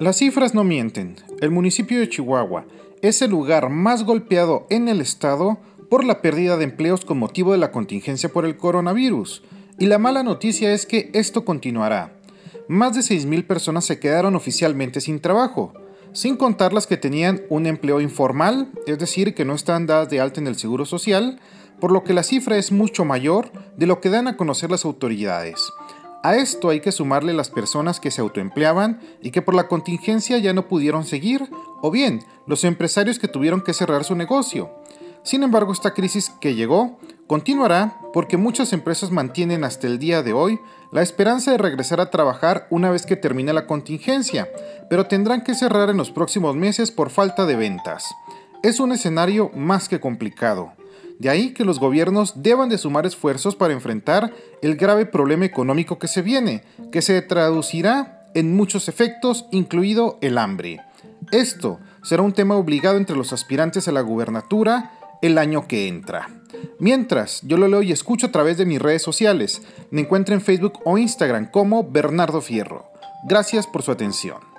Las cifras no mienten. El municipio de Chihuahua es el lugar más golpeado en el estado por la pérdida de empleos con motivo de la contingencia por el coronavirus. Y la mala noticia es que esto continuará. Más de 6.000 personas se quedaron oficialmente sin trabajo, sin contar las que tenían un empleo informal, es decir, que no están dadas de alta en el Seguro Social, por lo que la cifra es mucho mayor de lo que dan a conocer las autoridades. A esto hay que sumarle las personas que se autoempleaban y que por la contingencia ya no pudieron seguir, o bien los empresarios que tuvieron que cerrar su negocio. Sin embargo, esta crisis que llegó continuará porque muchas empresas mantienen hasta el día de hoy la esperanza de regresar a trabajar una vez que termine la contingencia, pero tendrán que cerrar en los próximos meses por falta de ventas. Es un escenario más que complicado. De ahí que los gobiernos deban de sumar esfuerzos para enfrentar el grave problema económico que se viene, que se traducirá en muchos efectos, incluido el hambre. Esto será un tema obligado entre los aspirantes a la gubernatura el año que entra. Mientras, yo lo leo y escucho a través de mis redes sociales. Me encuentro en Facebook o Instagram como Bernardo Fierro. Gracias por su atención.